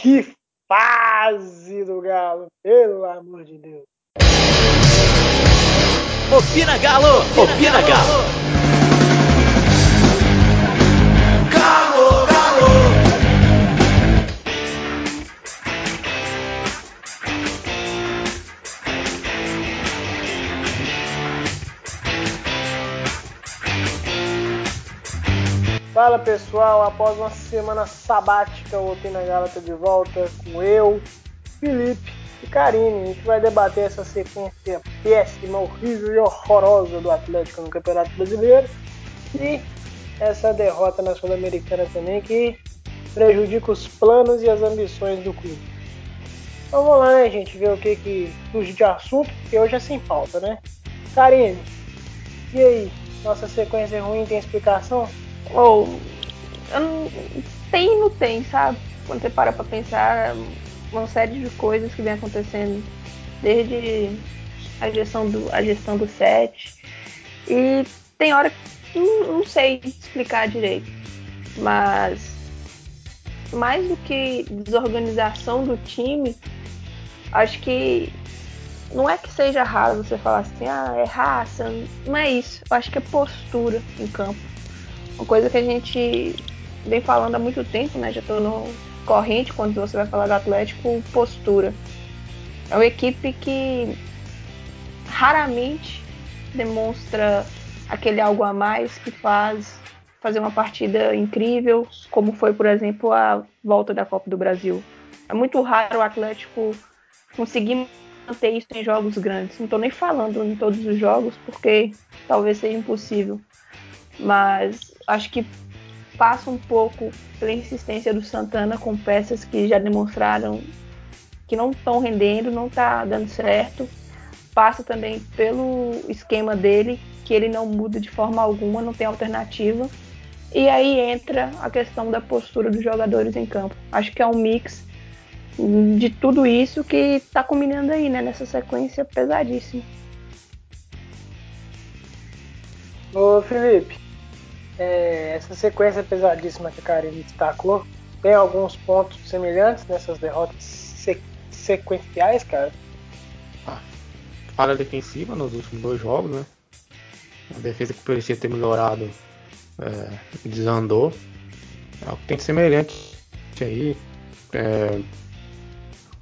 Que fase do Galo, pelo amor de Deus. Opina Galo! Opina Galo! Galo, Fala pessoal, após uma semana sabática, o Opina Galo tá de volta com eu, Felipe e Karine. A gente vai debater essa sequência péssima, horrível e horrorosa do Atlético no Campeonato Brasileiro e essa derrota na Sul-Americana também que prejudica os planos e as ambições do clube. Então vamos lá, né, gente, ver o que que surge de assunto, porque hoje é sem pauta, né? Karine, e aí? Nossa sequência é ruim tem explicação? Ou tem e não tem, sabe? Quando você para pra pensar, uma série de coisas que vem acontecendo desde a gestão do, a gestão do set. E tem hora que não, não sei explicar direito. Mas mais do que desorganização do time, acho que não é que seja raso você falar assim, ah, é raça, não é isso. Eu acho que é postura em campo. Uma coisa que a gente vem falando há muito tempo, né? Já no corrente quando você vai falar do Atlético, postura. É uma equipe que raramente demonstra aquele algo a mais que faz fazer uma partida incrível, como foi, por exemplo, a volta da Copa do Brasil. É muito raro o Atlético conseguir manter isso em jogos grandes. Não estou nem falando em todos os jogos, porque talvez seja impossível. Mas acho que passa um pouco pela insistência do Santana com peças que já demonstraram que não estão rendendo, não está dando certo. Passa também pelo esquema dele, que ele não muda de forma alguma, não tem alternativa. E aí entra a questão da postura dos jogadores em campo. Acho que é um mix de tudo isso que está combinando aí, né, nessa sequência pesadíssima. Ô Felipe, é, essa sequência pesadíssima que a Karine destacou, tem alguns pontos semelhantes nessas derrotas se sequenciais, cara? Ah, falha defensiva nos últimos dois jogos, né? A defesa que parecia ter melhorado é, desandou. É algo que tem semelhante aí. É,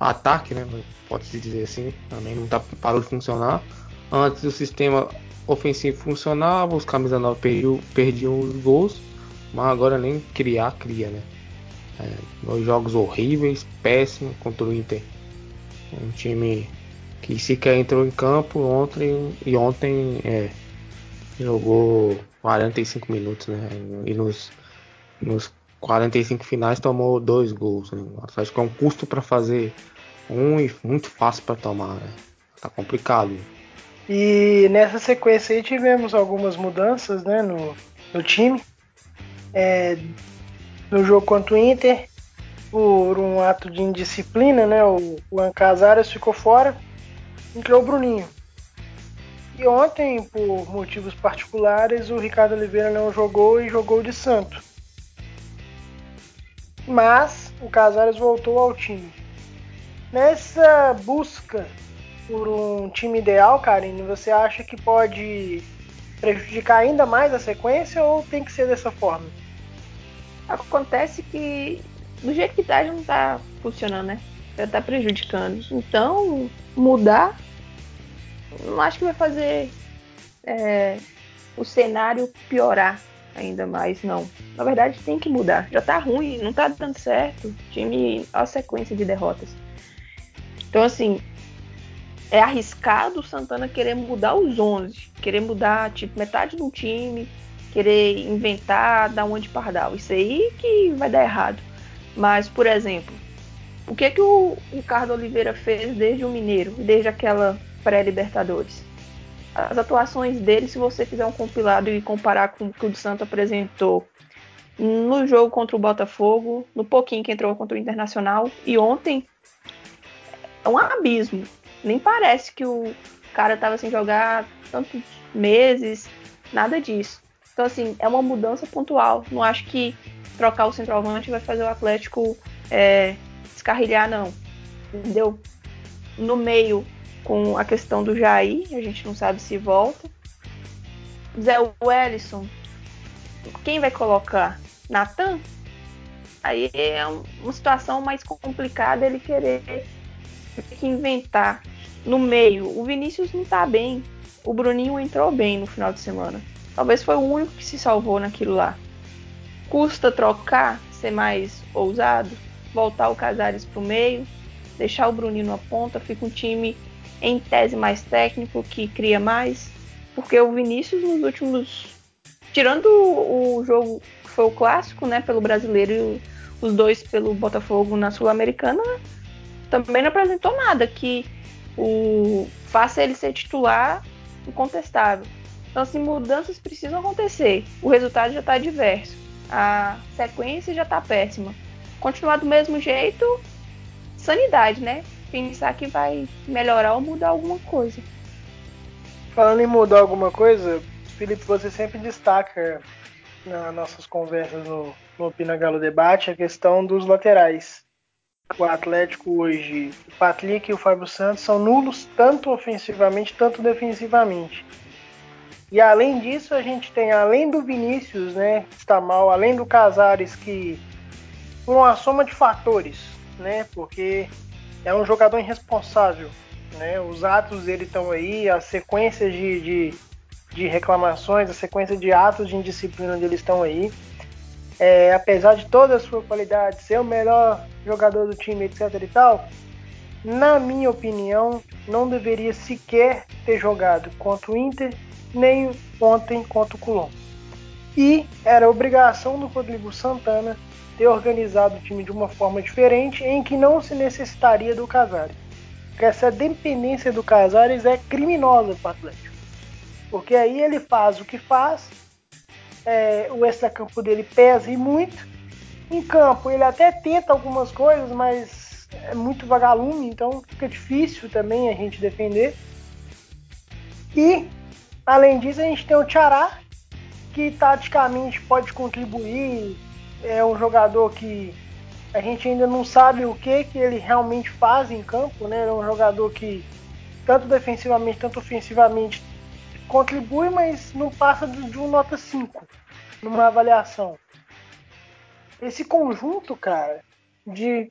ataque, né? Pode-se dizer assim, também não tá, parou de funcionar. Antes o sistema ofensivo funcionava, os camisa 9 perdiam, perdiam os gols, mas agora nem criar, cria, né? É, dois jogos horríveis, péssimo contra o Inter. Um time que sequer entrou em campo ontem e ontem é, jogou 45 minutos, né? E nos, nos 45 finais tomou dois gols. Né? Acho que é um custo para fazer um e muito fácil para tomar, né? Tá complicado. E nessa sequência aí tivemos algumas mudanças né, no, no time. É, no jogo contra o Inter, por um ato de indisciplina, né, o, o Casares ficou fora, entrou o Bruninho. E ontem, por motivos particulares, o Ricardo Oliveira não jogou e jogou de santo. Mas o Casares voltou ao time. Nessa busca por um time ideal, Karine, você acha que pode prejudicar ainda mais a sequência ou tem que ser dessa forma? Acontece que do jeito que tá já não tá funcionando, né? Já tá prejudicando. Então, mudar não acho que vai fazer é, o cenário piorar ainda mais, não. Na verdade, tem que mudar. Já tá ruim, não tá dando certo. O time, a sequência de derrotas. Então, assim, é arriscado o Santana querer mudar os 11, querer mudar tipo metade do time, querer inventar dar onde pardal. Isso aí que vai dar errado. Mas, por exemplo, o que que o Ricardo Oliveira fez desde o Mineiro, desde aquela pré-Libertadores? As atuações dele, se você fizer um compilado e comparar com o que o Santos apresentou no jogo contra o Botafogo, no pouquinho que entrou contra o Internacional e ontem, é um abismo nem parece que o cara tava sem jogar tantos meses, nada disso. Então, assim, é uma mudança pontual. Não acho que trocar o centroavante vai fazer o Atlético é, descarrilhar, não. Entendeu? No meio, com a questão do Jair, a gente não sabe se volta. Zé Wellison, quem vai colocar? Natan? Aí é uma situação mais complicada ele querer que inventar no meio. O Vinícius não tá bem. O Bruninho entrou bem no final de semana. Talvez foi o único que se salvou naquilo lá. Custa trocar, ser mais ousado, voltar o Casares pro meio, deixar o Bruninho na ponta, fica um time em tese mais técnico, que cria mais. Porque o Vinícius nos últimos. Tirando o jogo que foi o clássico, né, pelo brasileiro e os dois pelo Botafogo na Sul-Americana, também não apresentou nada que o faça ele ser titular incontestável. Então, assim, mudanças precisam acontecer. O resultado já está adverso. A sequência já está péssima. Continuar do mesmo jeito, sanidade, né? Pensar que vai melhorar ou mudar alguma coisa. Falando em mudar alguma coisa, Felipe, você sempre destaca nas nossas conversas no, no Opina Galo Debate a questão dos laterais. O Atlético hoje, o Patlick e o Fábio Santos são nulos tanto ofensivamente, tanto defensivamente. E além disso, a gente tem, além do Vinícius, né, que está mal, além do Casares, que por uma soma de fatores, né, porque é um jogador irresponsável, né, os atos dele estão aí, as sequências de, de, de, reclamações, a sequência de atos de indisciplina dele estão aí. É, apesar de toda a sua qualidade, ser o melhor jogador do time, etc e tal, na minha opinião, não deveria sequer ter jogado contra o Inter nem ontem contra o Colombo. E era obrigação do Rodrigo Santana ter organizado o time de uma forma diferente em que não se necessitaria do Casares. Porque essa dependência do Casares é criminosa para o Atlético. Porque aí ele faz o que faz, é, o extra-campo dele pesa e muito. Em campo ele até tenta algumas coisas, mas é muito vagalume, então fica difícil também a gente defender. E Além disso, a gente tem o Tchará, que taticamente pode contribuir, é um jogador que a gente ainda não sabe o que, que ele realmente faz em campo, né? É um jogador que, tanto defensivamente, tanto ofensivamente, contribui, mas não passa de um nota 5 numa avaliação. Esse conjunto, cara, de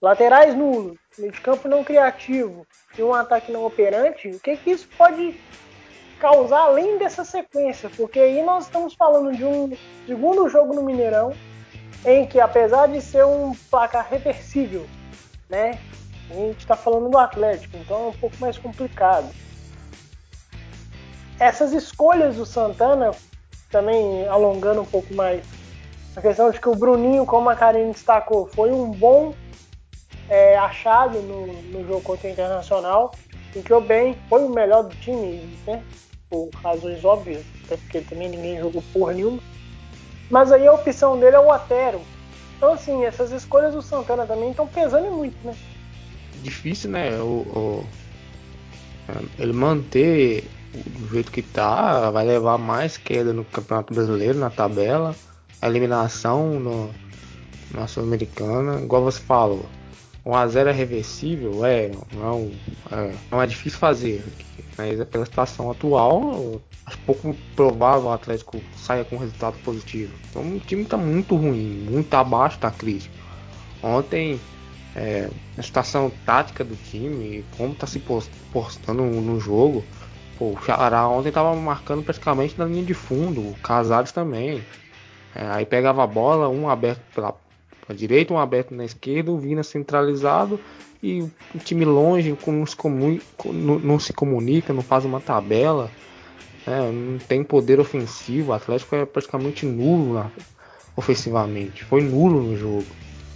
laterais nulos, meio de campo não criativo e um ataque não operante, o que, que isso pode causar além dessa sequência, porque aí nós estamos falando de um segundo jogo no Mineirão, em que apesar de ser um placar reversível, né, a gente está falando do Atlético, então é um pouco mais complicado. Essas escolhas do Santana, também alongando um pouco mais, a questão de que o Bruninho, como a Karine destacou, foi um bom é, achado no, no jogo contra o Internacional, entrou bem, foi o melhor do time, né? por razões óbvias, até porque também ninguém jogou porra nenhuma. Mas aí a opção dele é o Otero. Então, assim, essas escolhas do Santana também estão pesando muito, né? Difícil, né? O, o, ele manter do jeito que tá, vai levar mais queda no Campeonato Brasileiro, na tabela, a eliminação no, na Sul-Americana, igual você falou. 1x0 é reversível? É, não, é, não é difícil fazer. Mas é pela situação atual, acho pouco provável o Atlético saia com resultado positivo. Então o time está muito ruim, muito abaixo da crítica. Ontem, é, a situação tática do time, como está se postando no jogo, pô, o Xará ontem estava marcando praticamente na linha de fundo, o Casares também. É, aí pegava a bola, um aberto pela, pela direita, um aberto na esquerda, o Vina centralizado e o time longe não se, não, não se comunica, não faz uma tabela, né, não tem poder ofensivo. O Atlético é praticamente nulo ofensivamente, foi nulo no jogo.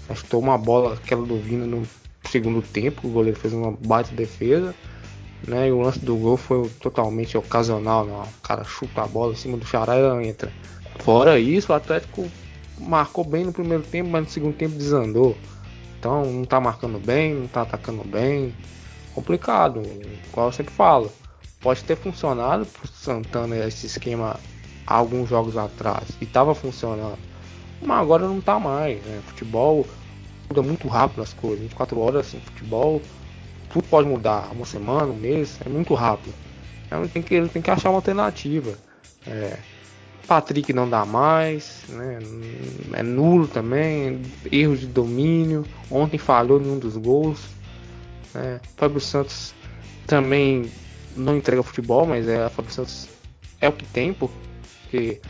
Gastou uma bola, aquela do Vina no segundo tempo, o goleiro fez uma baita defesa. Né, e o lance do gol foi totalmente ocasional. Né, o cara chuta a bola em cima do Xará e ela entra. Fora isso, o Atlético marcou bem no primeiro tempo, mas no segundo tempo desandou. Então não tá marcando bem, não tá atacando bem. Complicado, igual eu sempre falo. Pode ter funcionado pro Santana esse esquema alguns jogos atrás e tava funcionando. Mas agora não tá mais. Né? Futebol muda muito rápido as coisas. 24 horas assim, futebol, tudo pode mudar. Uma semana, um mês, é muito rápido. Então ele tem que, ele tem que achar uma alternativa. É, Patrick não dá mais, né? é nulo também, erros de domínio. Ontem falhou em um dos gols. Né? Fábio Santos também não entrega futebol, mas é, Fábio Santos é o que tem, porque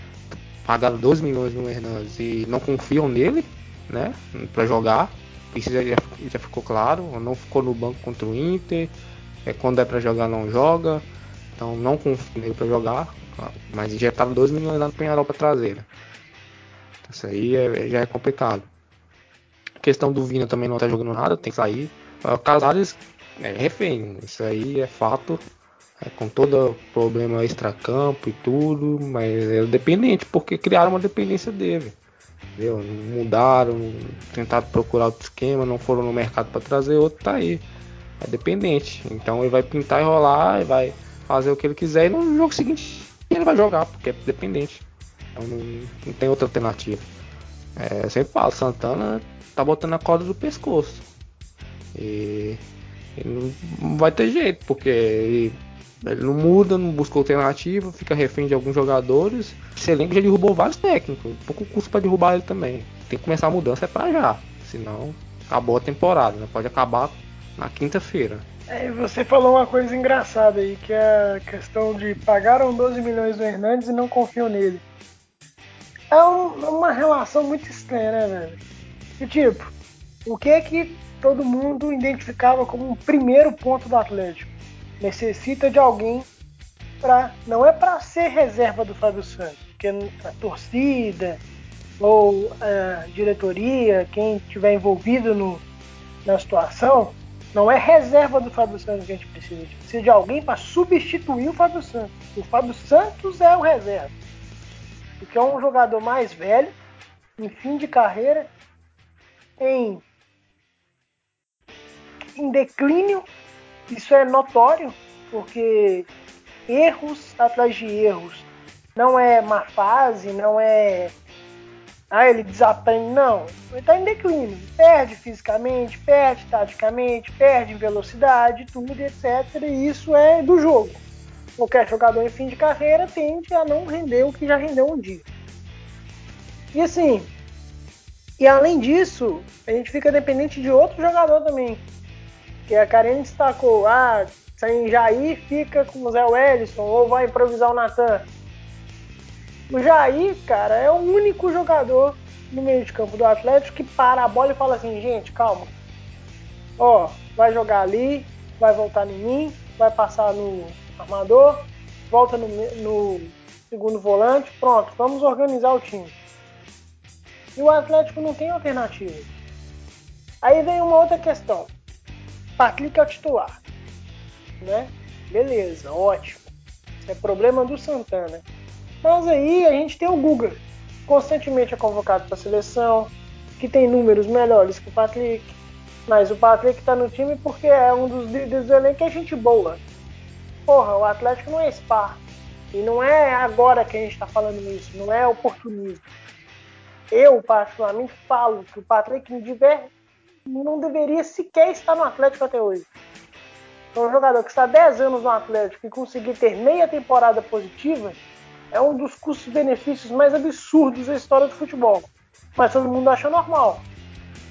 pagaram 12 milhões no Hernandes e não confiam nele, né, para jogar. Isso já, já, ficou claro. Não ficou no banco contra o Inter. É, quando é para jogar, não joga. Então não confio nele para jogar. Mas injetaram 2 milhões lá no Penharol para traseira. Isso aí é, já é complicado. A questão do Vina também não tá jogando nada, tem que sair. O Casares é refém, isso aí é fato. É, com todo problema extra-campo e tudo, mas é dependente, porque criaram uma dependência dele. Entendeu? Mudaram, tentaram procurar outro esquema, não foram no mercado para trazer outro, tá aí. É dependente. Então ele vai pintar e rolar, e vai fazer o que ele quiser e no jogo seguinte ele vai jogar, porque é dependente. Então não, não tem outra alternativa. É, sempre falo, Santana tá botando a corda do pescoço. E, e não vai ter jeito, porque ele ele não muda, não busca alternativa, fica refém de alguns jogadores. Esse elenco já derrubou vários técnicos. Pouco custo para derrubar ele também. Tem que começar a mudança é para já. Senão acabou a temporada, né? Pode acabar na quinta-feira. É, você falou uma coisa engraçada aí, que é a questão de pagaram 12 milhões do Hernandes e não confiam nele. É um, uma relação muito estranha, né, velho? E tipo, o que é que todo mundo identificava como o primeiro ponto do Atlético? Necessita de alguém para não é para ser reserva do Fábio Santos, porque a torcida ou a diretoria, quem estiver envolvido no, na situação, não é reserva do Fábio Santos que a gente precisa. A gente precisa de alguém para substituir o Fábio Santos. O Fábio Santos é o reserva. Porque é um jogador mais velho, em fim de carreira, em, em declínio isso é notório, porque erros atrás de erros não é má fase, não é. Ah, ele desaprende. Não. Ele está em declínio. Perde fisicamente, perde taticamente, perde velocidade, tudo, etc. E isso é do jogo. Qualquer jogador em fim de carreira tende a não render o que já rendeu um dia. E assim, e além disso, a gente fica dependente de outro jogador também que a Karine destacou, ah, sem Jair fica com o Zé Wellison ou vai improvisar o Natan. O Jair, cara, é o único jogador no meio de campo do Atlético que para a bola e fala assim, gente, calma. Ó, vai jogar ali, vai voltar em mim, vai passar no armador, volta no, no segundo volante, pronto, vamos organizar o time. E o Atlético não tem alternativa. Aí vem uma outra questão. Patrick é o titular. Né? Beleza, ótimo. É problema do Santana. Mas aí a gente tem o Guga, constantemente é convocado para a seleção, que tem números melhores que o Patrick. Mas o Patrick está no time porque é um dos líderes do elenco e é gente boa. Porra, o Atlético não é spa. E não é agora que a gente está falando isso, não é oportunismo. Eu, particularmente, falo que o Patrick não tiver não deveria sequer estar no Atlético até hoje. Então, um jogador que está 10 anos no Atlético e conseguir ter meia temporada positiva é um dos custos-benefícios mais absurdos da história do futebol. Mas todo mundo acha normal.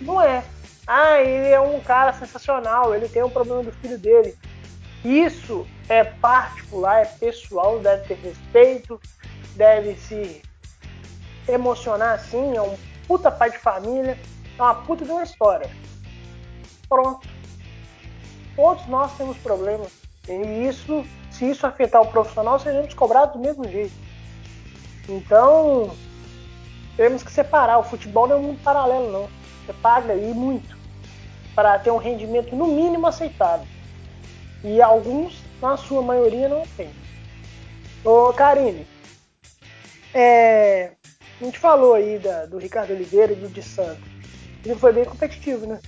Não é. Ah, ele é um cara sensacional, ele tem um problema do filho dele. Isso é particular, é pessoal, deve ter respeito, deve se emocionar assim, é um puta pai de família, é uma puta de uma história. Pronto. Todos nós temos problemas. E isso, se isso afetar o profissional, seremos cobrados do mesmo jeito. Então, temos que separar. O futebol não é um mundo paralelo, não. Você paga aí muito para ter um rendimento no mínimo aceitável. E alguns, na sua maioria, não tem. Ô, Karine, é, a gente falou aí da, do Ricardo Oliveira e do de Ele foi bem competitivo, né?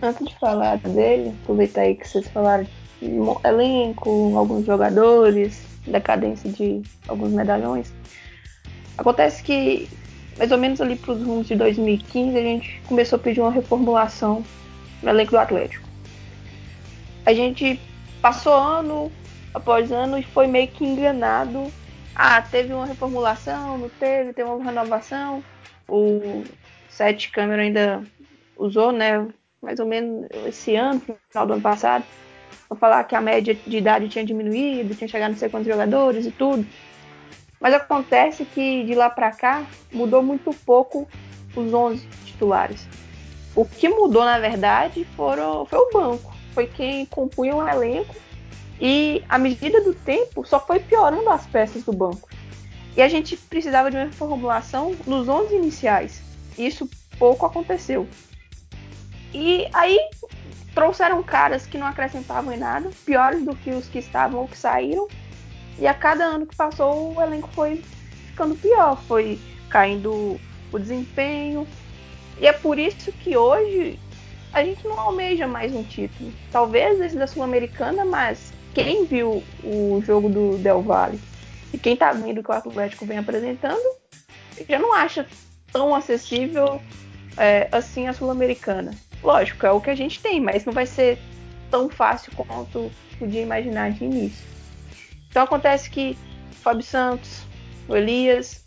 Antes de falar dele, aproveitar aí que vocês falaram de elenco, alguns jogadores, decadência de alguns medalhões. Acontece que mais ou menos ali para os rumos de 2015, a gente começou a pedir uma reformulação no elenco do Atlético. A gente passou ano após ano e foi meio que enganado. Ah, teve uma reformulação, não teve, teve uma renovação. O Sete Câmara ainda usou, né? Mais ou menos esse ano, final do ano passado. Vou falar que a média de idade tinha diminuído, tinha chegado não sei quantos jogadores e tudo. Mas acontece que de lá para cá mudou muito pouco os 11 titulares. O que mudou, na verdade, foram, foi o banco. Foi quem compunha o elenco. E à medida do tempo, só foi piorando as peças do banco. E a gente precisava de uma reformulação nos 11 iniciais. Isso pouco aconteceu. E aí trouxeram caras que não acrescentavam em nada, piores do que os que estavam ou que saíram. E a cada ano que passou, o elenco foi ficando pior, foi caindo o desempenho. E é por isso que hoje a gente não almeja mais um título. Talvez esse da Sul-Americana, mas quem viu o jogo do Del Valle e quem tá vendo que o Atlético vem apresentando, já não acha tão acessível é, assim a Sul-Americana. Lógico, é o que a gente tem, mas não vai ser tão fácil quanto podia imaginar de início. Então acontece que Fábio Santos, Elias,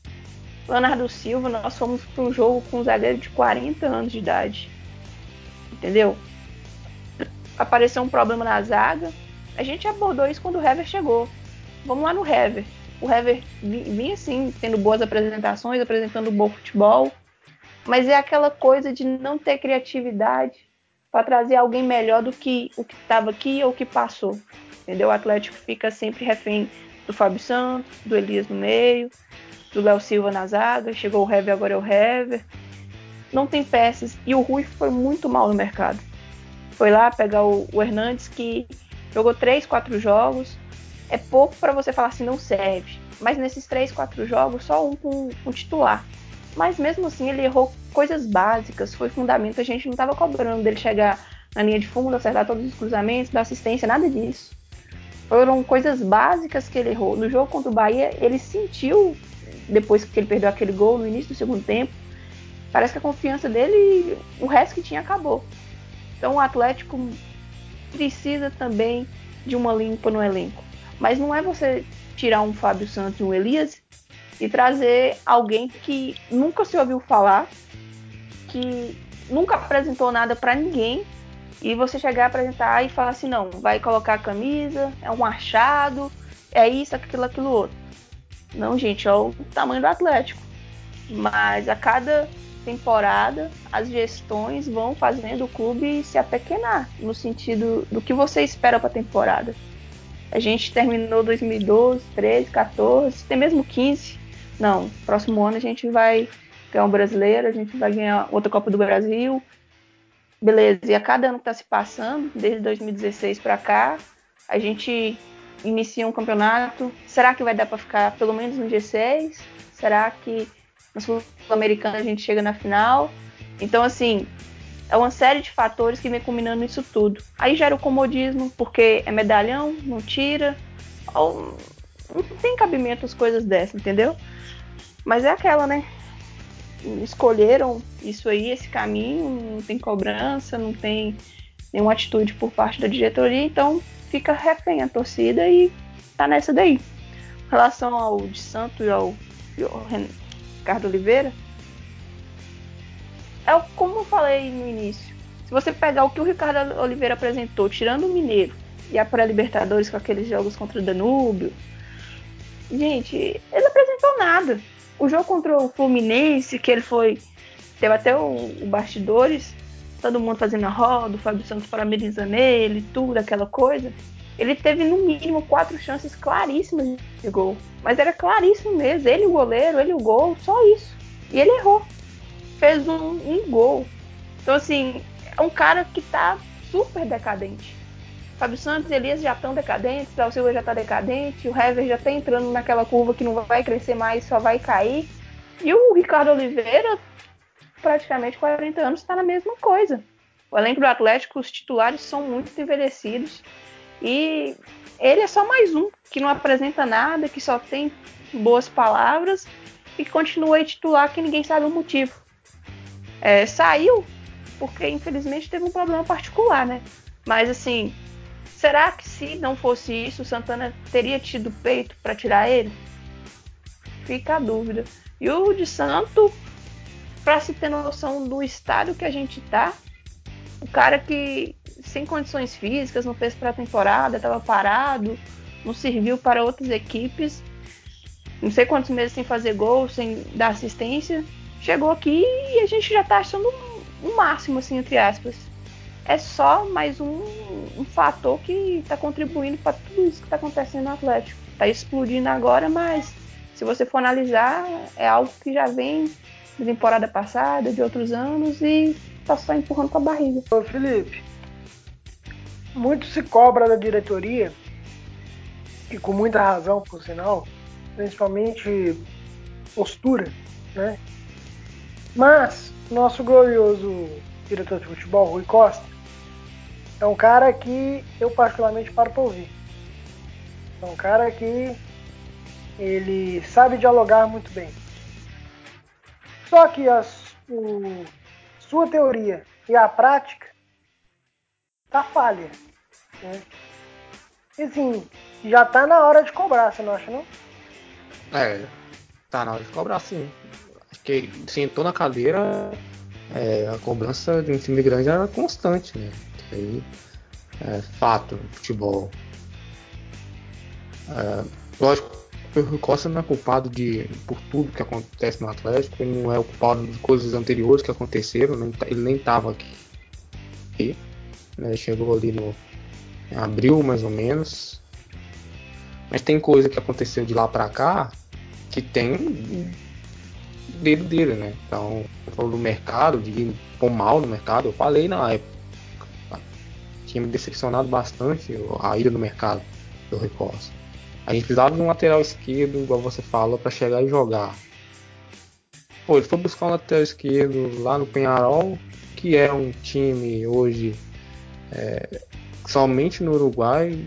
Leonardo Silva, nós fomos para um jogo com um zagueiro de 40 anos de idade. Entendeu? Apareceu um problema na zaga. A gente abordou isso quando o Hever chegou. Vamos lá no Hever. O Hever vinha assim, tendo boas apresentações, apresentando bom futebol. Mas é aquela coisa de não ter criatividade para trazer alguém melhor do que o que estava aqui ou o que passou entendeu? O Atlético fica sempre refém do Fábio Santos, do Elias no meio, do Léo Silva na zaga, chegou o Hever, agora é o Hever. Não tem peças e o Rui foi muito mal no mercado. Foi lá pegar o, o Hernandes que jogou três, quatro jogos. É pouco para você falar assim, não serve. Mas nesses três, quatro jogos, só um com um titular. Mas mesmo assim, ele errou coisas básicas, foi fundamento. A gente não estava cobrando dele chegar na linha de fundo, acertar todos os cruzamentos, dar assistência, nada disso. Foram coisas básicas que ele errou. No jogo contra o Bahia, ele sentiu, depois que ele perdeu aquele gol no início do segundo tempo, parece que a confiança dele, o resto que tinha, acabou. Então o Atlético precisa também de uma limpa no elenco. Mas não é você tirar um Fábio Santos e um Elias e trazer alguém que nunca se ouviu falar, que nunca apresentou nada para ninguém e você chegar a apresentar e falar assim, não, vai colocar a camisa, é um achado, é isso, aquilo, aquilo outro. Não, gente, é o tamanho do Atlético. Mas a cada temporada as gestões vão fazendo o clube se apequenar no sentido do que você espera para a temporada. A gente terminou 2012, 13, 14, até mesmo 15. Não, próximo ano a gente vai ganhar um brasileiro, a gente vai ganhar outra Copa do Brasil, Beleza, e a cada ano que está se passando, desde 2016 para cá, a gente inicia um campeonato. Será que vai dar para ficar pelo menos no G6? Será que na Sul-Americana a gente chega na final? Então, assim, é uma série de fatores que vem combinando isso tudo. Aí gera o comodismo, porque é medalhão, não tira. Ou não tem cabimento as coisas dessas, entendeu? Mas é aquela, né? escolheram isso aí, esse caminho, não tem cobrança, não tem nenhuma atitude por parte da diretoria, então fica refém a torcida e tá nessa daí. Em relação ao de Santo e ao, Ricardo Oliveira, é como eu falei no início. Se você pegar o que o Ricardo Oliveira apresentou, tirando o Mineiro e a pré-Libertadores com aqueles jogos contra o Danúbio, gente, ele apresentou nada o jogo contra o Fluminense, que ele foi. Teve até o, o bastidores, todo mundo fazendo a roda, o Fábio Santos parabenizando ele, tudo, aquela coisa. Ele teve no mínimo quatro chances claríssimas de gol. Mas era claríssimo mesmo. Ele o goleiro, ele o gol, só isso. E ele errou. Fez um, um gol. Então, assim, é um cara que tá super decadente. Fábio Santos e Elias já estão decadentes, o Silva já está decadente, o Hever já está entrando naquela curva que não vai crescer mais, só vai cair. E o Ricardo Oliveira, praticamente 40 anos, está na mesma coisa. O elenco do Atlético, os titulares são muito envelhecidos. E ele é só mais um que não apresenta nada, que só tem boas palavras e continua titular que ninguém sabe o motivo. É, saiu porque infelizmente teve um problema particular, né? Mas assim, será que se não fosse isso, Santana teria tido peito para tirar ele? Fica a dúvida. E o de Santo, para se ter noção do estado que a gente tá, o cara que sem condições físicas, não fez pré-temporada, estava parado, não serviu para outras equipes, não sei quantos meses sem fazer gol, sem dar assistência, chegou aqui e a gente já está achando o máximo, assim, entre aspas. É só mais um, um fator que está contribuindo para tudo isso que está acontecendo no Atlético. Está explodindo agora, mas se você for analisar, é algo que já vem da temporada passada, de outros anos, e está só empurrando com a barriga. Ô Felipe, muito se cobra da diretoria, e com muita razão, por sinal, principalmente postura, né? Mas nosso glorioso diretor de futebol, Rui Costa, é um cara que eu particularmente paro para ouvir. É um cara que ele sabe dialogar muito bem. Só que a o, sua teoria e a prática tá falha. Né? E assim, já tá na hora de cobrar, você não acha não? É, tá na hora de cobrar sim. Acho que sentou na cadeira, é, a cobrança de um time grande era constante, né? Aí é fato futebol. É, lógico, o Rui Costa não é culpado de, por tudo que acontece no Atlético, ele não é culpado de coisas anteriores que aconteceram, ele nem estava aqui. Né? Chegou ali no abril mais ou menos. Mas tem coisa que aconteceu de lá para cá que tem dedo dele, né? Então, falou do mercado, de pôr mal no mercado, eu falei na época. Tinha me decepcionado bastante a ida no mercado do Rui. A gente precisava de um lateral esquerdo, igual você falou, para chegar e jogar. Pô, ele foi buscar um lateral esquerdo lá no Penharol, que é um time hoje é, somente no Uruguai.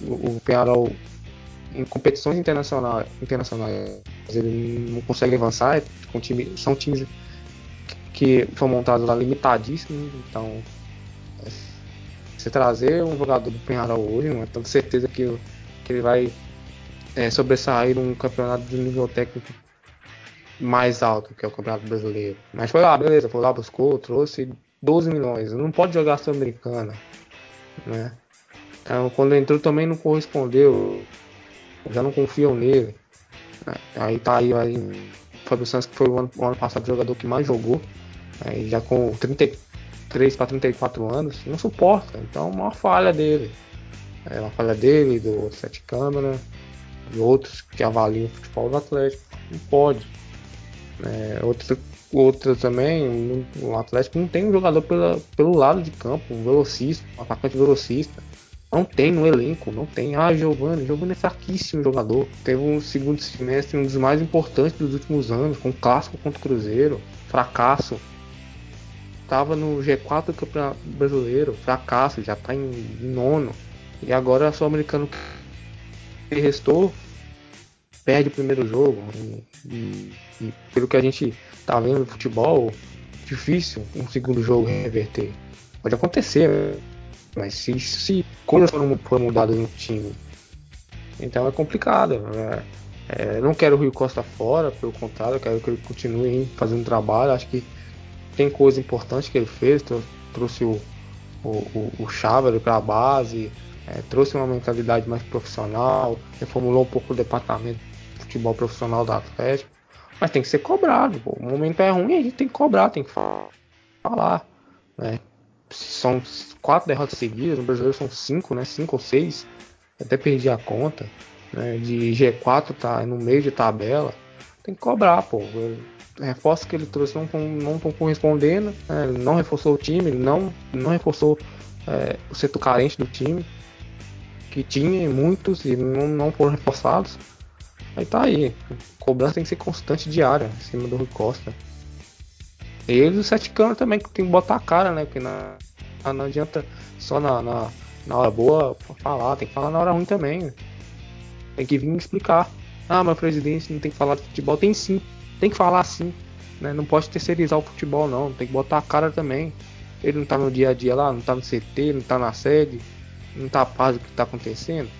o, o Penharol em competições internacionais, internacionais ele não consegue avançar, é time, são times que foram montados lá limitadíssimos, então é, se trazer um jogador do Penharol hoje, não é tanta certeza que, que ele vai é, sobressair num campeonato de nível técnico mais alto, que é o Campeonato Brasileiro. Mas foi lá, beleza, foi lá, buscou, trouxe 12 milhões. Não pode jogar Sul-Americana, né? Então, quando entrou também não correspondeu. Já não confiam nele. Aí tá aí, aí Fábio Santos, que foi o ano, o ano passado o jogador que mais jogou. Aí já com 33 para 34 anos, não suporta. Então, uma falha dele. É uma falha dele, do Sete Câmara, e outros que avaliam o futebol do Atlético. Não pode. É, outra, outra também, o Atlético não tem um jogador pela, pelo lado de campo, um velocista, um atacante velocista. Não tem no elenco, não tem. Ah, Giovanni, Giovanni é fraquíssimo jogador. Teve um segundo semestre, um dos mais importantes dos últimos anos, com clássico contra o Cruzeiro, fracasso. Tava no G4 do Campeonato Brasileiro, fracasso, já tá em, nono. E agora o Sul-Americano que restou perde o primeiro jogo. E, e, e, pelo que a gente tá vendo no futebol, difícil um segundo jogo reverter. Pode acontecer, mas se, se coisas foram, foram mudadas no time, então é complicado. Né? É, não quero o Rio Costa fora, pelo contrário, quero que ele continue fazendo trabalho. Acho que tem coisa importante que ele fez, trouxe o, o, o, o para a base, é, trouxe uma mentalidade mais profissional, reformulou um pouco o departamento de futebol profissional do Atlético, mas tem que ser cobrado. Pô. O momento é ruim, a gente tem que cobrar, tem que falar. Né? São quatro derrotas seguidas, no brasileiro são cinco, né? Cinco ou seis. Até perdi a conta. Né? De G4 tá no meio de tabela. Tem que cobrar, pô. Reforços que ele trouxe não estão correspondendo. Né? Ele não reforçou o time, ele não, não reforçou é, o setor carente do time. Que tinha muitos e não, não foram reforçados. Aí tá aí. cobrança tem que ser constante diária em cima do Rui Costa. Ele e o Sete Câmara também que tem que botar a cara, né? Porque na, não adianta só na, na, na hora boa falar, tem que falar na hora ruim também. Tem que vir explicar. Ah, mas presidente não tem que falar de futebol. Tem sim, tem que falar sim. Né? Não pode terceirizar o futebol, não. Tem que botar a cara também. Ele não tá no dia a dia lá, não tá no CT, não tá na sede, não tá a paz do que tá acontecendo.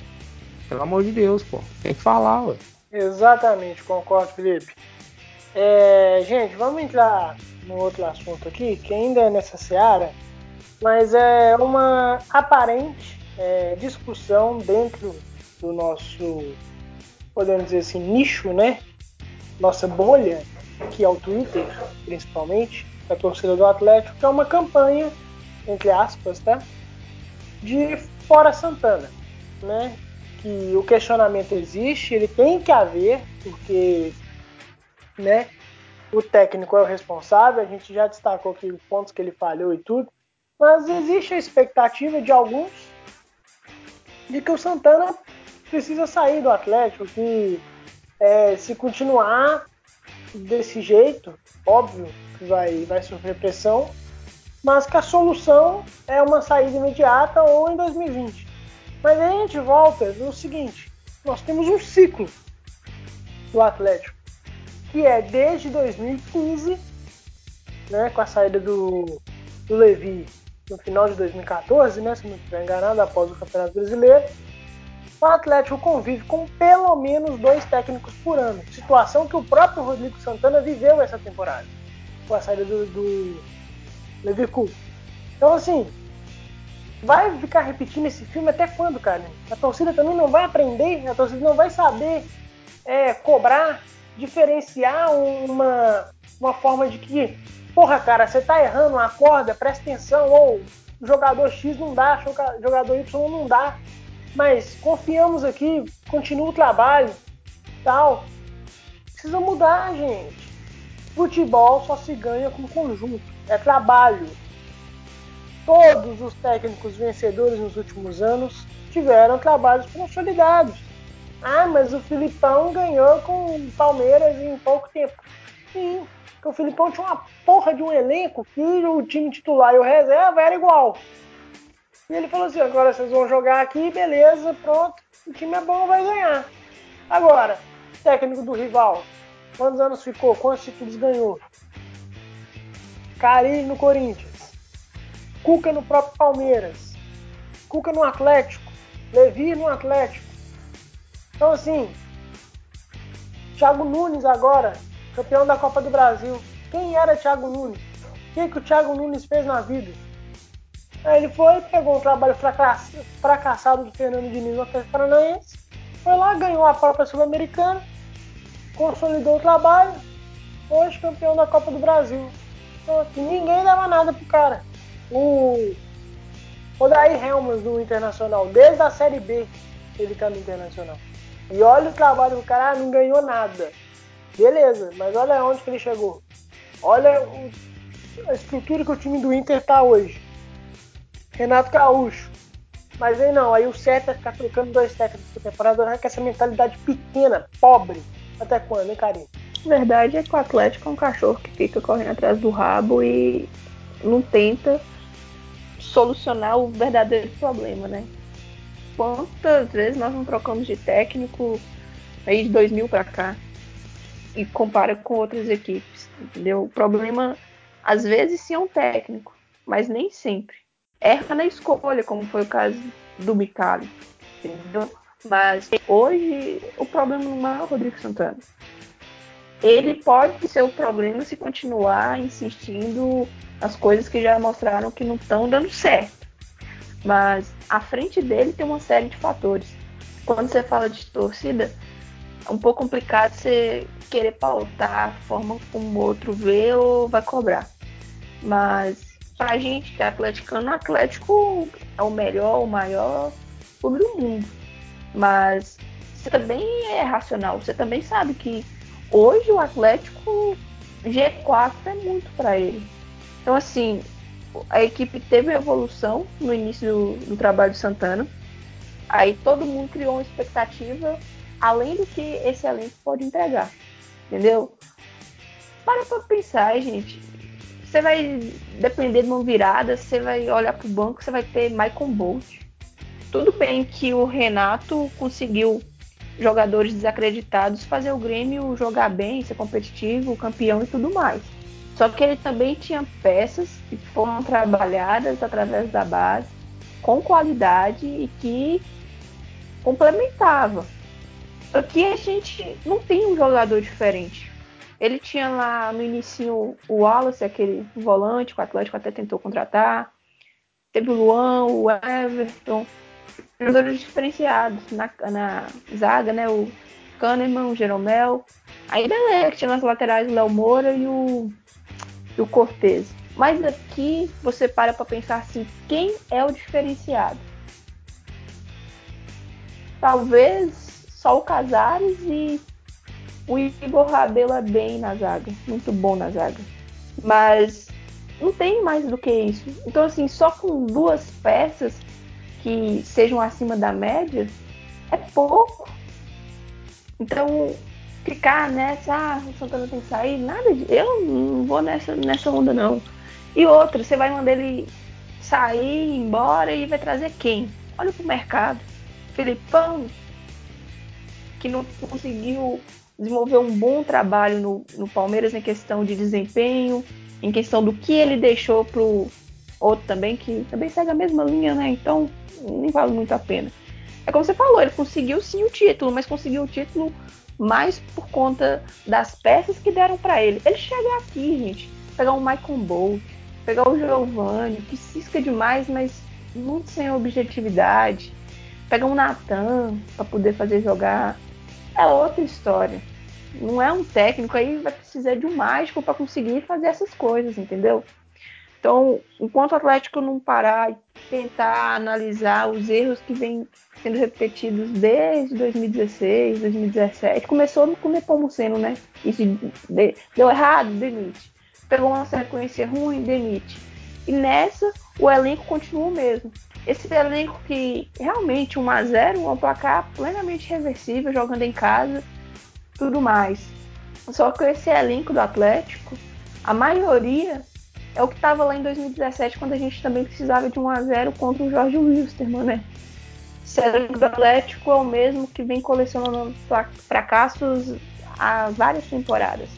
Pelo amor de Deus, pô. Tem que falar, ué. Exatamente, concordo, Felipe. É, gente, vamos entrar no outro assunto aqui, que ainda é nessa seara, mas é uma aparente é, discussão dentro do nosso, podemos dizer assim, nicho, né? Nossa bolha, que é o Twitter, principalmente, da torcida do Atlético, que é uma campanha, entre aspas, tá? De fora Santana, né? Que o questionamento existe, ele tem que haver, porque, né? O técnico é o responsável, a gente já destacou aqui os pontos que ele falhou e tudo, mas existe a expectativa de alguns de que o Santana precisa sair do Atlético, que é, se continuar desse jeito, óbvio que vai, vai sofrer pressão, mas que a solução é uma saída imediata ou em 2020. Mas aí a gente volta no seguinte: nós temos um ciclo do Atlético, que é desde 2015, né, com a saída do, do Levi no final de 2014, né, se não estiver enganado, após o Campeonato Brasileiro, o Atlético convive com pelo menos dois técnicos por ano. Situação que o próprio Rodrigo Santana viveu essa temporada, com a saída do, do Levi Então, assim, vai ficar repetindo esse filme até quando, cara? A torcida também não vai aprender, a torcida não vai saber é, cobrar, diferenciar uma, uma forma de que, porra, cara, você tá errando, acorda, presta atenção, ou jogador X não dá, jogador Y não dá mas confiamos aqui, continua o trabalho, tal. Precisa mudar, gente. Futebol só se ganha com conjunto, é trabalho. Todos os técnicos vencedores nos últimos anos tiveram trabalhos consolidados. Ah, mas o Filipão ganhou com o Palmeiras em pouco tempo. Sim, porque o Filipão tinha uma porra de um elenco que o time titular e o reserva era igual. E ele falou assim: agora vocês vão jogar aqui, beleza, pronto, o time é bom, vai ganhar. Agora, técnico do rival, quantos anos ficou? Quantos títulos ganhou? Carilho no Corinthians, Cuca no próprio Palmeiras, Cuca no Atlético, Levi no Atlético. Então, assim, Thiago Nunes agora, campeão da Copa do Brasil. Quem era Thiago Nunes? O que, que o Thiago Nunes fez na vida? Aí ele foi, pegou um trabalho fracassado de Fernando Diniz no Atlético Paranaense, foi lá, ganhou a própria Sul-Americana, consolidou o trabalho, hoje campeão da Copa do Brasil. Então, aqui, ninguém dava nada pro cara. O Odair Helmans do Internacional, desde a Série B, ele tá no Internacional. E olha o trabalho do cara, ah, não ganhou nada. Beleza, mas olha onde que ele chegou. Olha o, a estrutura que o time do Inter tá hoje. Renato Gaúcho. Mas aí não, aí o certo é ficar trocando dois técnicos por temporada com essa mentalidade pequena, pobre. Até quando, hein? A verdade é que o Atlético é um cachorro que fica correndo atrás do rabo e não tenta solucionar o verdadeiro problema, né? Quantas vezes nós não trocamos de técnico aí de 2000 para cá e compara com outras equipes, entendeu? O problema às vezes sim é um técnico, mas nem sempre erra na escolha, como foi o caso do Micali, entendeu? Mas hoje o problema não é o Rodrigo Santana. Ele pode ser o problema se continuar insistindo nas coisas que já mostraram que não estão dando certo. Mas à frente dele tem uma série de fatores. Quando você fala de torcida, é um pouco complicado você querer pautar a forma como o outro vê ou vai cobrar. Mas pra gente que é atleticano, o Atlético é o melhor, o maior clube do mundo. Mas você também é racional, você também sabe que hoje o Atlético G4 é muito para ele. Então, assim, a equipe teve evolução no início do, do trabalho do Santana. Aí todo mundo criou uma expectativa além do que esse elenco pode entregar. Entendeu? Para pra pensar, gente você vai depender de uma virada, você vai olhar para o banco, você vai ter Michael Bolt. Tudo bem que o Renato conseguiu jogadores desacreditados fazer o Grêmio jogar bem, ser competitivo, campeão e tudo mais. Só que ele também tinha peças que foram trabalhadas através da base com qualidade e que complementava. Aqui a gente não tem um jogador diferente. Ele tinha lá no início o Wallace, aquele volante que o Atlético até tentou contratar. Teve o Luan, o Everton, jogadores diferenciados na, na zaga, né? O Kahneman, o Jeromel. Aí beleza, tinha nas laterais o Léo Moura e o, e o Cortez. Mas aqui você para para pensar assim, quem é o diferenciado? Talvez só o Casares e o Igor Rabelo é bem na zaga, muito bom na zaga. Mas não tem mais do que isso. Então assim, só com duas peças que sejam acima da média é pouco. Então, ficar nessa, ah, o Santana tem que sair, nada de. Eu não vou nessa, nessa onda, não. E outra, você vai mandar ele sair, ir embora e vai trazer quem? Olha pro mercado. Filipão, que não conseguiu desenvolver um bom trabalho no, no Palmeiras em questão de desempenho, em questão do que ele deixou pro outro também, que também segue a mesma linha, né? Então, nem vale muito a pena. É como você falou, ele conseguiu sim o título, mas conseguiu o título mais por conta das peças que deram para ele. Ele chega aqui, gente, pegar um Michael Bolt, pegar o Giovanni, que cisca demais, mas muito sem objetividade. Pegar um Natan para poder fazer jogar. É outra história. Não é um técnico aí vai precisar de um mágico para conseguir fazer essas coisas, entendeu? Então, enquanto o Atlético não parar e tentar analisar os erros que vêm sendo repetidos desde 2016, 2017, começou com o Nepomuceno, né? Isso deu errado, demite pegou uma sequência ruim, demite. E nessa, o elenco continua o mesmo. Esse elenco que realmente 1 a 0 é um placar plenamente reversível, jogando em casa, tudo mais. Só que esse elenco do Atlético, a maioria é o que estava lá em 2017, quando a gente também precisava de 1 a 0 contra o Jorge Wilstermann, né? Do Atlético é o mesmo que vem colecionando fracassos há várias temporadas.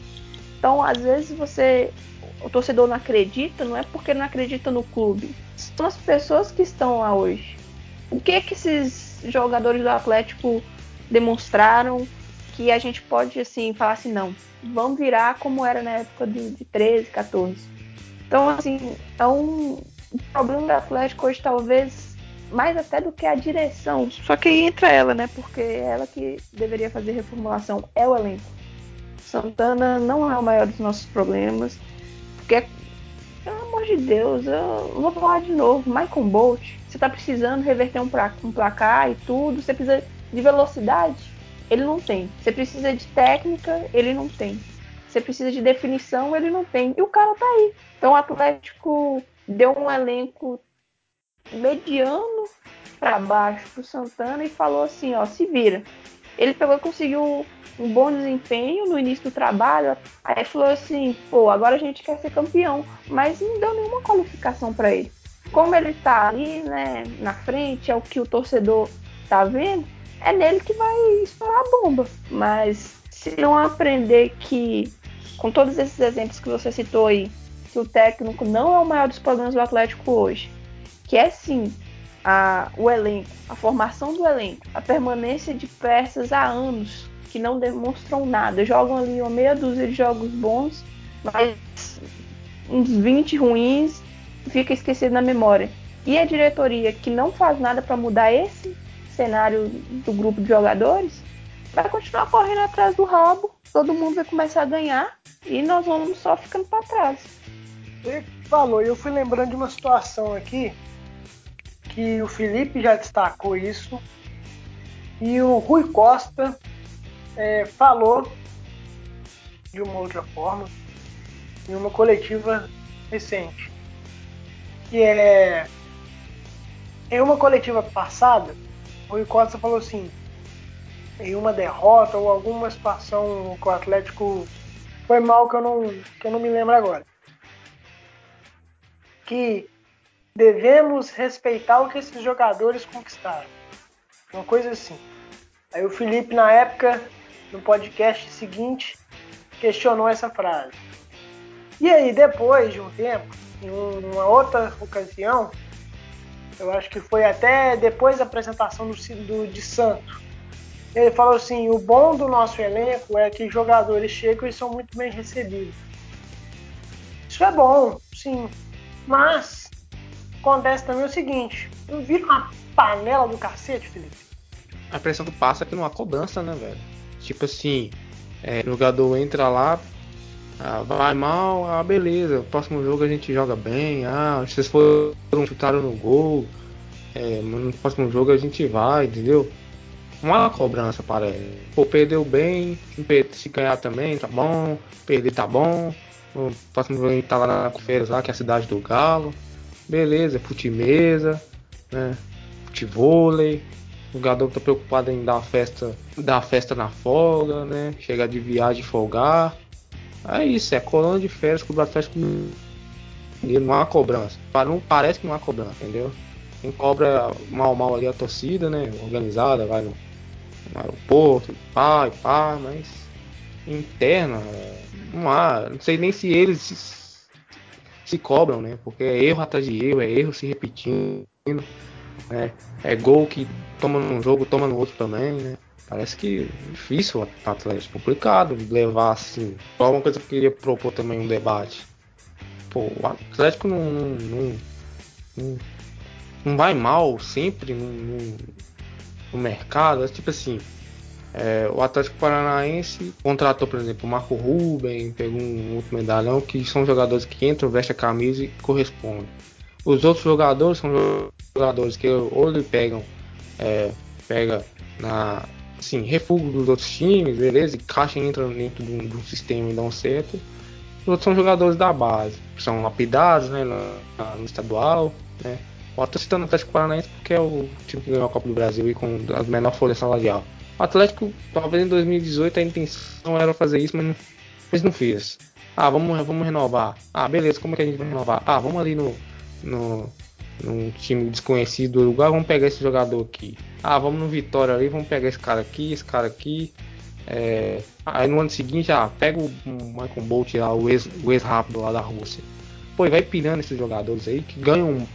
Então, às vezes você o torcedor não acredita, não é porque não acredita no clube. São as pessoas que estão lá hoje. O que é que esses jogadores do Atlético demonstraram que a gente pode assim falar assim, não, vamos virar como era na época de, de 13, 14. Então, assim, é um problema do Atlético hoje talvez mais até do que a direção. Só que entra ela, né? Porque é ela que deveria fazer reformulação é o elenco. Santana não é o maior dos nossos problemas. Porque, pelo amor de Deus, eu vou falar de novo. Michael Bolt, você tá precisando reverter um, um placar e tudo. Você precisa de velocidade, ele não tem. Você precisa de técnica, ele não tem. Você precisa de definição, ele não tem. E o cara tá aí. Então o Atlético deu um elenco mediano para baixo pro Santana e falou assim, ó, se vira. Ele pegou e conseguiu um bom desempenho no início do trabalho, aí falou assim, pô, agora a gente quer ser campeão, mas não deu nenhuma qualificação para ele. Como ele tá ali, né, na frente, é o que o torcedor tá vendo, é nele que vai estourar a bomba. Mas se não aprender que, com todos esses exemplos que você citou aí, que o técnico não é o maior dos problemas do Atlético hoje, que é sim a, o elenco, a formação do elenco, a permanência de peças há anos que não demonstram nada. Jogam ali uma meia dúzia de jogos bons, mas uns 20 ruins fica esquecido na memória. E a diretoria que não faz nada para mudar esse cenário do grupo de jogadores vai continuar correndo atrás do rabo, todo mundo vai começar a ganhar e nós vamos só ficando para trás. Você falou, eu fui lembrando de uma situação aqui que o Felipe já destacou isso e o Rui Costa é, falou de uma outra forma em uma coletiva recente. Que é em uma coletiva passada, o Rui Costa falou assim, em uma derrota ou alguma situação que o Atlético foi mal que eu não, que eu não me lembro agora. Que devemos respeitar o que esses jogadores conquistaram. Uma coisa assim. Aí o Felipe, na época, no podcast seguinte, questionou essa frase. E aí, depois de um tempo, em uma outra ocasião, eu acho que foi até depois da apresentação do, do de Santo, ele falou assim: o bom do nosso elenco é que jogadores chegam e são muito bem recebidos. Isso é bom, sim, mas acontece também o seguinte: não vira uma panela do cacete, Felipe? A pressão que passa é que não há cobrança, né, velho? Tipo assim, é, o jogador entra lá, ah, vai mal, ah, beleza. Próximo jogo a gente joga bem. Ah, vocês foram chutaram no gol. É, no próximo jogo a gente vai, entendeu? Há cobrança, parece. Pô, perdeu bem, se ganhar também, tá bom. Perder tá bom. O próximo jogo tá lá na Confeiras lá, que é a cidade do Galo. Beleza, futimesa, né? Futevôlei. O jogador tá preocupado em dar festa, dar festa na folga, né? Chegar de viagem e folgar. É isso, é colônia de férias que o Atlético não há cobrança. Parece que não há cobrança, entendeu? Quem cobra mal mal ali a torcida, né? Organizada, vai no, no aeroporto, pá, e pá, mas interna, não há. Não sei nem se eles se, se cobram, né? Porque é erro atrás de erro, é erro se repetindo, né? É gol que toma num jogo, toma no outro também, né? Parece que difícil o Atlético, complicado levar assim. Só uma coisa que eu queria propor também um debate. Pô, o Atlético não, não, não, não vai mal sempre no, no, no mercado. É tipo assim, é, o Atlético Paranaense contratou, por exemplo, o Marco Ruben, pegou um outro medalhão, que são jogadores que entram, vestem a camisa e correspondem. Os outros jogadores são jogadores que ou ele pegam, é, pega na, assim, refúgio dos outros times, beleza, e caixa entra dentro de um, de um sistema e dão certo. Os outros são jogadores da base, que são lapidados né, no, no estadual. Né. Eu estou citando o Atlético Paranaense porque é o time que ganhou a Copa do Brasil e com a menor folha salarial. O Atlético, talvez em 2018, a intenção era fazer isso, mas não, mas não fez. Ah, vamos, vamos renovar. Ah, beleza, como é que a gente vai renovar? Ah, vamos ali no, no, num time desconhecido do lugar, vamos pegar esse jogador aqui. Ah, vamos no Vitória ali, vamos pegar esse cara aqui, esse cara aqui. É... Aí no ano seguinte, ah, pega o Michael Bolt lá, o ex-rápido ex lá da Rússia. Pô, e vai pirando esses jogadores aí que ganham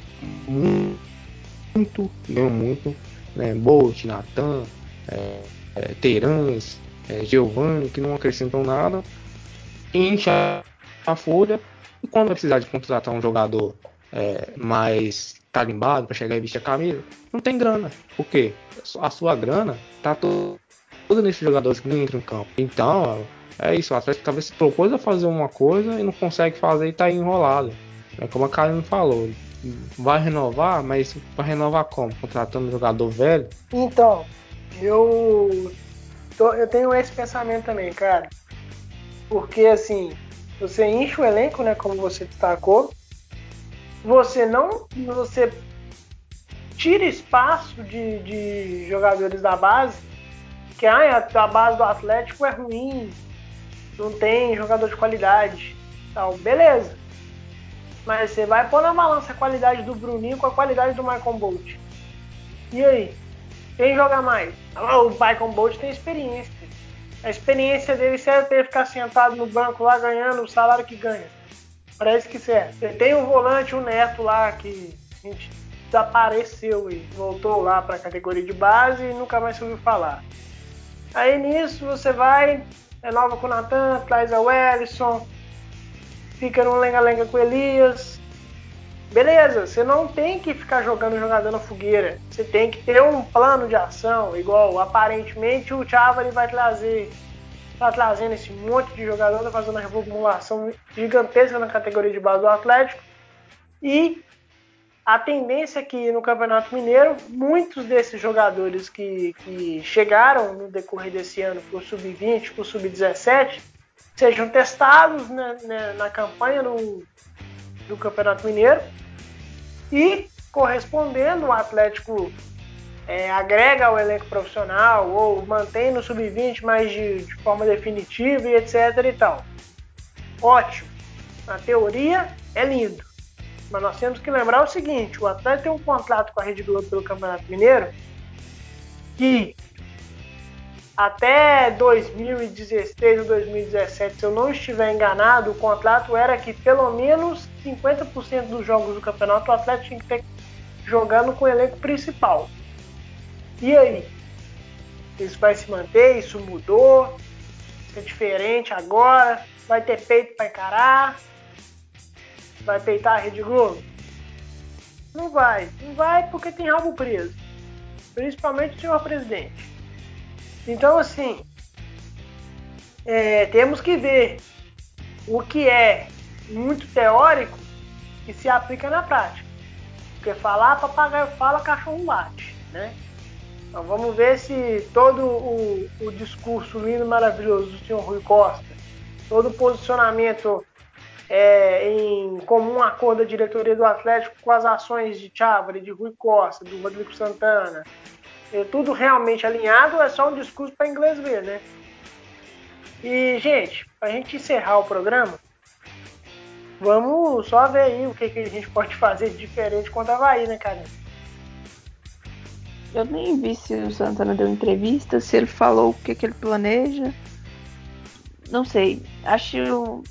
muito, ganham muito. Né? Bolt, Natan, é, é, Terans, é, Giovanni, que não acrescentam nada. Encha a folha. E quando vai precisar de contratar um jogador é, mais tarimbado para chegar e vestir a camisa, não tem grana. Por quê? A sua grana tá toda nesses jogadores que não entram em campo. Então, é isso. O Atlético talvez se propôs a fazer uma coisa e não consegue fazer e tá enrolado. É como a Karine falou. Vai renovar, mas vai renovar como? Contratando um jogador velho? Então, eu, tô, eu tenho esse pensamento também, cara. Porque assim, você enche o elenco, né? Como você destacou, você não você tira espaço de, de jogadores da base que ah, a base do Atlético é ruim, não tem jogador de qualidade, tal, beleza. Mas você vai pôr na balança a qualidade do Bruninho com a qualidade do Michael Bolt. E aí? Quem joga mais? Ah, o Michael Bolt tem experiência. A experiência dele serve ele ficar sentado no banco lá ganhando o salário que ganha. Para isso que serve. Você tem um volante, o Neto lá, que gente desapareceu e voltou lá para a categoria de base e nunca mais se ouviu falar. Aí nisso você vai, renova com o Natan, traz a Wellison, fica no lenga-lenga com Elias. Beleza, você não tem que ficar jogando jogador na fogueira. Você tem que ter um plano de ação, igual aparentemente o Chavari vai trazer está trazendo esse monte de jogador, está fazendo uma reformulação gigantesca na categoria de base do Atlético. E a tendência é que no Campeonato Mineiro, muitos desses jogadores que, que chegaram no decorrer desse ano para o Sub-20, para o Sub-17, sejam testados né, né, na campanha do, do Campeonato Mineiro e correspondendo o Atlético é, agrega ao elenco profissional ou mantém no sub-20, mas de, de, forma definitiva e etc e tal. Ótimo. Na teoria é lindo. Mas nós temos que lembrar o seguinte: o Atlético tem um contrato com a Rede Globo pelo Campeonato Mineiro que até 2016 ou 2017, se eu não estiver enganado, o contrato era que pelo menos 50% dos jogos do campeonato o Atlético tinha que ter jogando com o elenco principal. E aí? Isso vai se manter? Isso mudou? Isso é diferente agora? Vai ter peito para encarar? Vai peitar a Rede Globo? Não vai. Não vai porque tem rabo preso. Principalmente o senhor presidente. Então, assim, é, temos que ver o que é muito teórico que se aplica na prática. Porque falar papagaio fala, cachorro late, né? Então vamos ver se todo o, o discurso lindo e maravilhoso do senhor Rui Costa, todo o posicionamento é, em comum acordo da diretoria do Atlético com as ações de Chávere, de Rui Costa, do Rodrigo Santana, tudo realmente alinhado, é só um discurso para inglês ver, né? E, gente, para a gente encerrar o programa, vamos só ver aí o que, que a gente pode fazer de diferente contra a Havaí, né, cara? Eu nem vi se o Santana deu entrevista, se ele falou o que, que ele planeja. Não sei. Acho.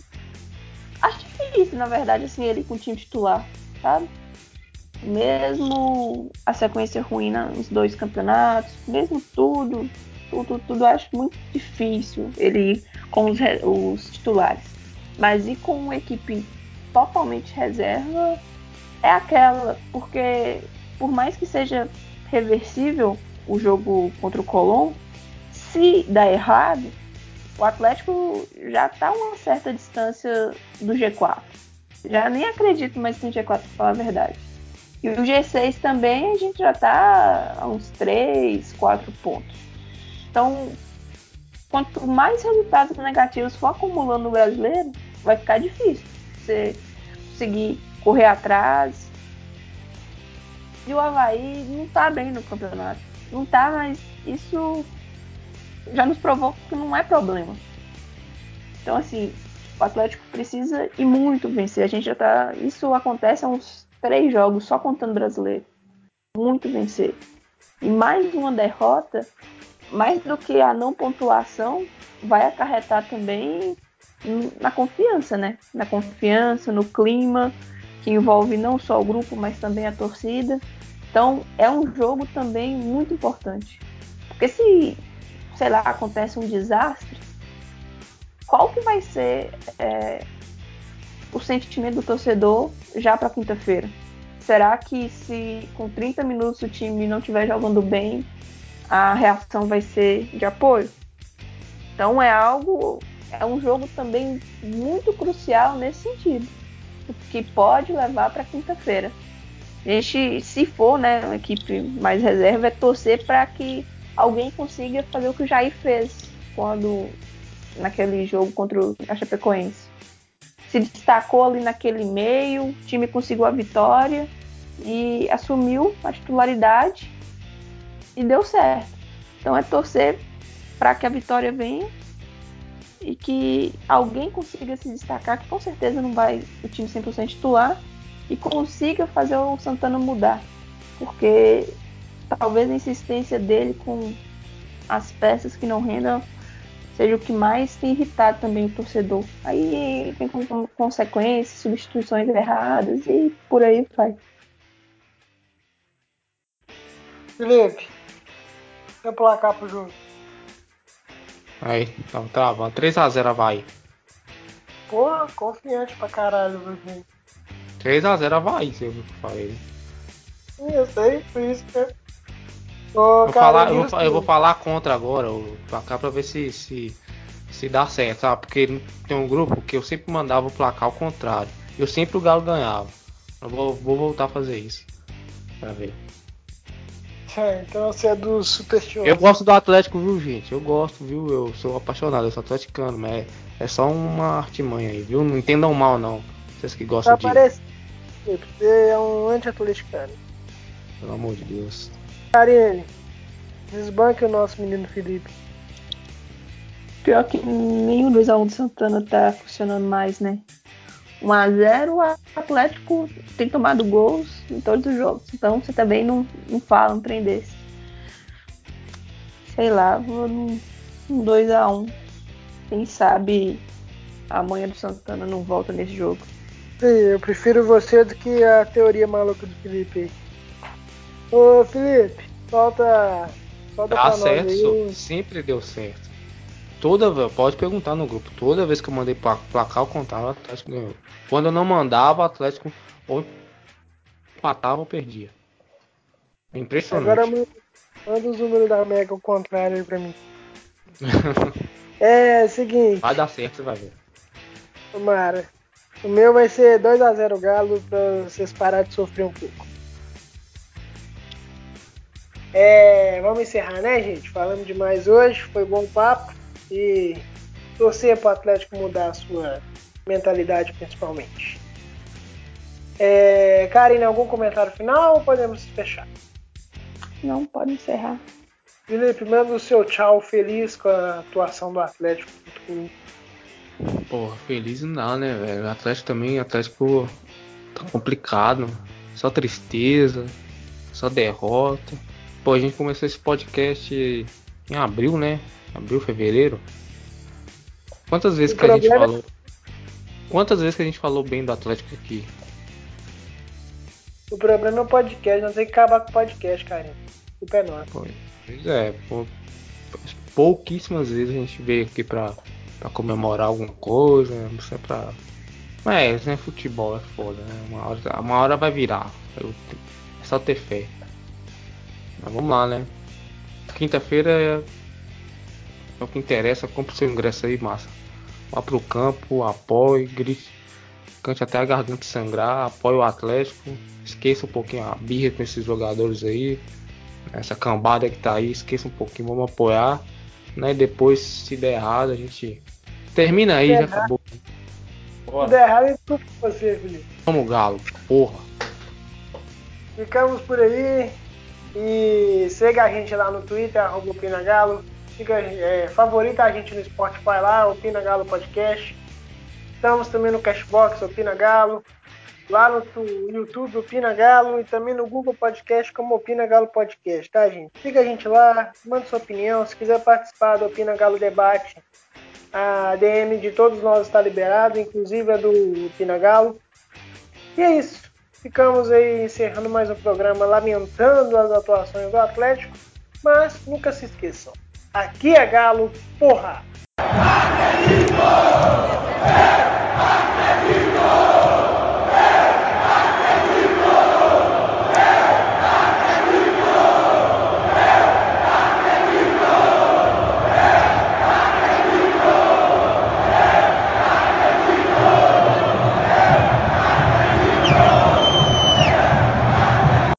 Acho difícil, na verdade, assim, ele com o time titular, sabe? Mesmo a sequência ruim nos dois campeonatos, mesmo tudo, tudo, tudo, acho muito difícil ele ir com os, os titulares. Mas ir com uma equipe totalmente reserva é aquela, porque por mais que seja reversível o jogo contra o Colón, se dar errado, o Atlético já está a uma certa distância do G4. Já nem acredito mais no G4, para falar a verdade. E o G6 também a gente já está a uns 3, 4 pontos. Então, quanto mais resultados negativos for acumulando no brasileiro, vai ficar difícil você conseguir correr atrás. E o Havaí não está bem no campeonato. Não está, mas isso já nos provou que não é problema. Então, assim, o Atlético precisa e muito vencer. A gente já tá. Isso acontece há uns três jogos só contando brasileiro. Muito vencer. E mais uma derrota, mais do que a não pontuação, vai acarretar também na confiança, né? Na confiança, no clima, que envolve não só o grupo, mas também a torcida. Então, é um jogo também muito importante. Porque se, sei lá, acontece um desastre, qual que vai ser é, o sentimento do torcedor já para quinta-feira? Será que se com 30 minutos o time não estiver jogando bem, a reação vai ser de apoio? Então é algo, é um jogo também muito crucial nesse sentido, que pode levar para quinta-feira. A gente, se for, né, uma equipe mais reserva, é torcer para que alguém consiga fazer o que o Jair fez quando naquele jogo contra o Chapecoense se destacou ali naquele meio, o time conseguiu a vitória e assumiu a titularidade e deu certo. Então é torcer para que a vitória venha e que alguém consiga se destacar, que com certeza não vai o time 100% titular, e consiga fazer o Santana mudar. Porque talvez a insistência dele com as peças que não rendam seja o que mais tem irritado também o torcedor. Aí tem como consequência substituições erradas e por aí vai. Felipe, seu placar pro jogo. Aí, tá travando. 3x0 Havaí. Porra, confiante pra caralho, você. 3x0 Havaí, você viu o que eu falei. Sim, eu sei, por isso que Ô, vou falar, eu, vou, eu, vou, falar contra agora o placar pra ver se, se, se dá certo, sabe? Porque tem um grupo que eu sempre mandava o placar ao contrário. Eu sempre o Galo ganhava. Eu vou, vou voltar a fazer isso. Pra ver. É, então você é do supersticioso. Eu gosto do Atlético, viu, gente? Eu gosto, viu? Eu sou apaixonado, eu sou atleticano, mas é, é só uma artimanha aí, viu? Não entendam mal, não. Vocês que gostam tá disso. Você é um anti-atleticano. Pelo amor de Deus. Karine, desbanque o nosso menino Felipe. Pior que nenhum 2x1 de Santana tá funcionando mais, né? 1x0, o Atlético tem tomado gols em todos os jogos. Então você também não, não fala um trem desse. sei lá, vou num 2x1. Quem sabe a manha do Santana não volta nesse jogo. Sim, eu prefiro você do que a teoria maluca do Felipe. Ô Felipe, solta. Solta Dá certo, sempre deu certo. Toda vez, pode perguntar no grupo, toda vez que eu mandei pra placar o contrário, o Atlético ganhou. Quando eu não mandava, o Atlético ou empatava ou perdia. Impressionante. Agora manda, manda os números da Mega ao contrário aí pra mim. É, seguinte, Vai dar certo, você vai ver. Tomara. O meu vai ser 2x0 Galo pra vocês pararem de sofrer um pouco. É, vamos encerrar, né, gente? Falamos demais hoje, foi bom papo e torcer para o Atlético mudar a sua mentalidade, principalmente. É, Karine, algum comentário final ou podemos fechar? Não, pode encerrar. Felipe, manda o seu tchau feliz com a atuação do Atlético. Porra, feliz não dá, né, velho? O Atlético também, o Atlético tá complicado. Só tristeza, só derrota. Pô, a gente começou esse podcast em abril, né? Abril, fevereiro. Quantas vezes que a gente problema- falou? Quantas vezes que a gente falou bem do Atlético aqui? O problema é o podcast, nós temos que acabar com o podcast, Karine. O pé nosso. Pô, Pois é, pô, pouquíssimas vezes a gente veio aqui pra, pra comemorar alguma coisa, não sei pra. Mas é, futebol é foda, né? Uma hora, uma hora vai virar. É só ter fé. Mas vamos lá, né? Quinta-feira é, é o que interessa, compre seu ingresso aí, massa. Vá pro campo, apoie, grite, cante até a garganta sangrar, apoie o Atlético, esqueça um pouquinho a birra com esses jogadores aí, essa cambada que tá aí, esqueça um pouquinho, vamos apoiar, né? Depois, se der errado, a gente termina aí, já errado- acabou. Se der errado, eu desculpa você, Felipe. Vamos, Galo, porra. Ficamos por aí. E siga a gente lá no Twitter, arroba Opinagalo. Siga, é, favorita a gente no Spotify lá, Opina Galo Podcast. Estamos também no Cashbox, Opina Galo. Lá no tu- YouTube, Opina Galo. E também no Google Podcast, como Opina Galo Podcast, tá, gente? Siga a gente lá, manda sua opinião. Se quiser participar do Opina Galo Debate, a DM de todos nós está liberada, inclusive a do Opina Galo. E é isso. Ficamos aí encerrando mais um programa lamentando as atuações do Atlético, mas nunca se esqueçam. Aqui é Galo, porra! É